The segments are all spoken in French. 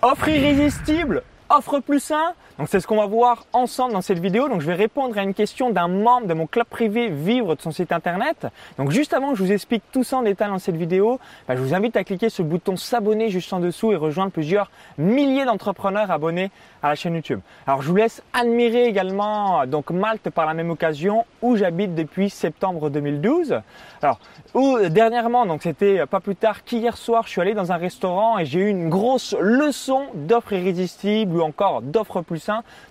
Offre irrésistible, offre plus 1. Donc c'est ce qu'on va voir ensemble dans cette vidéo. Donc je vais répondre à une question d'un membre de mon club privé Vivre de son site internet. Donc juste avant que je vous explique tout ça en détail dans cette vidéo, bah, je vous invite à cliquer sur le bouton s'abonner juste en dessous et rejoindre plusieurs milliers d'entrepreneurs abonnés à la chaîne YouTube. Alors je vous laisse admirer également donc Malte par la même occasion où j'habite depuis septembre 2012. Alors où, dernièrement donc c'était pas plus tard qu'hier soir je suis allé dans un restaurant et j'ai eu une grosse leçon d'offres irrésistibles ou encore d'offres plus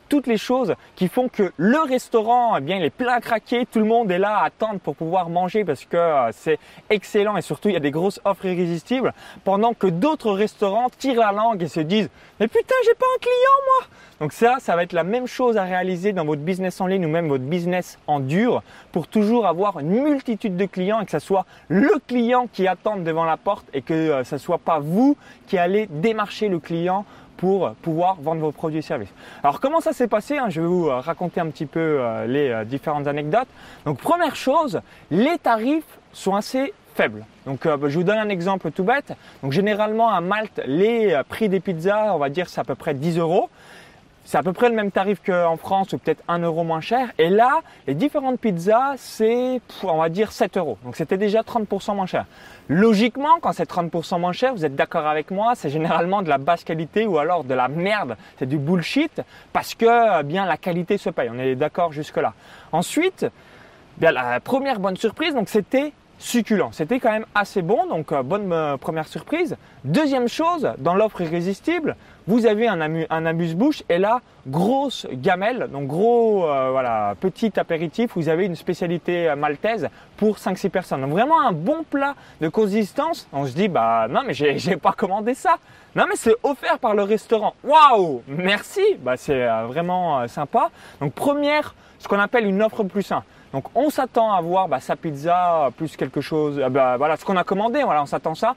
toutes les choses qui font que le restaurant, eh bien, il est plein à craquer, tout le monde est là à attendre pour pouvoir manger parce que euh, c'est excellent et surtout il y a des grosses offres irrésistibles, pendant que d'autres restaurants tirent la langue et se disent mais putain j'ai pas un client moi. Donc ça, ça va être la même chose à réaliser dans votre business en ligne ou même votre business en dur pour toujours avoir une multitude de clients et que ce soit le client qui attende devant la porte et que euh, ce soit pas vous qui allez démarcher le client pour pouvoir vendre vos produits et services. Alors comment ça s'est passé hein? Je vais vous euh, raconter un petit peu euh, les euh, différentes anecdotes. Donc première chose, les tarifs sont assez faibles. Donc bah, je vous donne un exemple tout bête. Donc généralement à Malte, les prix des pizzas, on va dire c'est à peu près 10 euros. C'est à peu près le même tarif qu'en France ou peut-être 1 euro moins cher. Et là, les différentes pizzas, c'est, on va dire 7 euros. Donc c'était déjà 30% moins cher. Logiquement, quand c'est 30% moins cher, vous êtes d'accord avec moi, c'est généralement de la basse qualité ou alors de la merde. C'est du bullshit parce que bien la qualité se paye. On est d'accord jusque là. Ensuite, bien la première bonne surprise, donc c'était succulent. C'était quand même assez bon, donc euh, bonne euh, première surprise. Deuxième chose, dans l'offre irrésistible, vous avez un, amuse-bouche et là, grosse gamelle, donc gros euh, voilà petit apéritif. Vous avez une spécialité maltaise pour 5-6 personnes. Donc vraiment un bon plat de consistance. On se dit bah non mais j'ai pas commandé ça. Non mais c'est offert par le restaurant. Waouh, merci. Bah c'est vraiment sympa. Donc première, ce qu'on appelle une offre plus 1. Donc on s'attend à voir bah, sa pizza plus quelque chose, euh, bah, voilà ce qu'on a commandé, voilà on s'attend ça.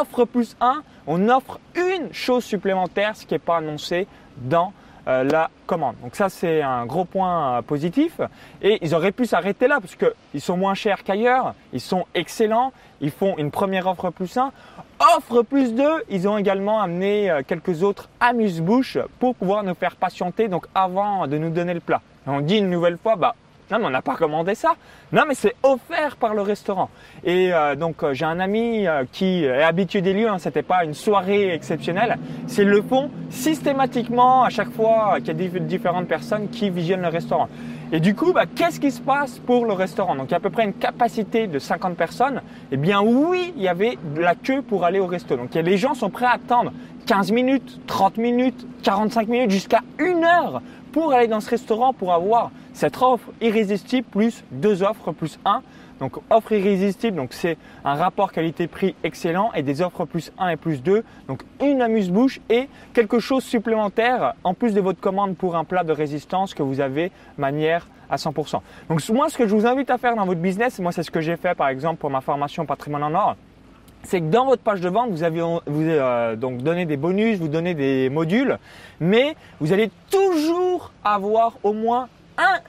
Offre plus 1, on offre une chose supplémentaire, ce qui n'est pas annoncé dans euh, la commande. Donc ça c'est un gros point euh, positif et ils auraient pu s'arrêter là parce qu'ils sont moins chers qu'ailleurs, ils sont excellents, ils font une première offre plus 1. Offre plus 2, ils ont également amené quelques autres amuse-bouches pour pouvoir nous faire patienter donc avant de nous donner le plat. on dit une nouvelle fois, bah non, mais on n'a pas commandé ça. Non, mais c'est offert par le restaurant. Et euh, donc, euh, j'ai un ami euh, qui est habitué des lieux. Hein, C'était pas une soirée exceptionnelle. C'est le font systématiquement à chaque fois qu'il y a différentes personnes qui visionnent le restaurant. Et du coup, bah, qu'est-ce qui se passe pour le restaurant? Donc, il y a à peu près une capacité de 50 personnes. Eh bien, oui, il y avait de la queue pour aller au resto. Donc, les gens sont prêts à attendre 15 minutes, 30 minutes, 45 minutes, jusqu'à une heure pour aller dans ce restaurant pour avoir cette offre irrésistible plus deux offres plus un. Donc offre irrésistible, donc c'est un rapport qualité-prix excellent et des offres plus 1 et plus 2. Donc une amuse-bouche et quelque chose supplémentaire en plus de votre commande pour un plat de résistance que vous avez manière à 100%. Donc moi ce que je vous invite à faire dans votre business, moi c'est ce que j'ai fait par exemple pour ma formation patrimoine en or c'est que dans votre page de vente, vous avez euh, donc donné des bonus, vous donnez des modules, mais vous allez toujours avoir au moins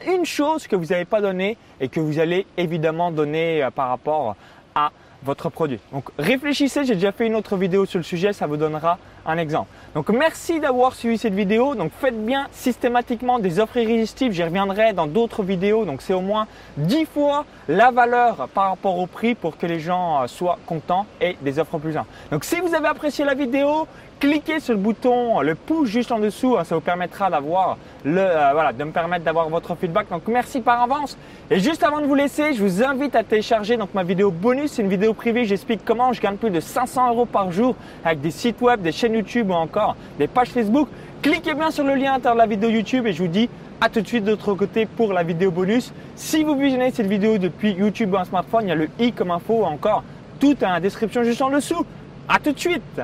une chose que vous n'avez pas donnée et que vous allez évidemment donner euh, par rapport à votre produit. Donc réfléchissez, j'ai déjà fait une autre vidéo sur le sujet, ça vous donnera un exemple. Donc merci d'avoir suivi cette vidéo. Donc faites bien systématiquement des offres irrésistibles, j'y reviendrai dans d'autres vidéos. Donc c'est au moins 10 fois la valeur par rapport au prix pour que les gens euh, soient contents et des offres plus 1. Donc si vous avez apprécié la vidéo, cliquez sur le bouton, le pouce juste en dessous, hein, ça vous permettra d'avoir le, euh, voilà, de me permettre d'avoir votre feedback. Donc merci par avance. Et juste avant de vous laisser, je vous invite à télécharger donc ma vidéo bonus, une vidéo privée. J'explique comment je gagne plus de 500 euros par jour avec des sites web, des chaînes YouTube ou encore des pages Facebook. Cliquez bien sur le lien à l'intérieur de la vidéo YouTube et je vous dis à tout de suite de l'autre côté pour la vidéo bonus. Si vous visionnez cette vidéo depuis YouTube ou un smartphone, il y a le i comme info ou encore tout dans la description juste en dessous. À tout de suite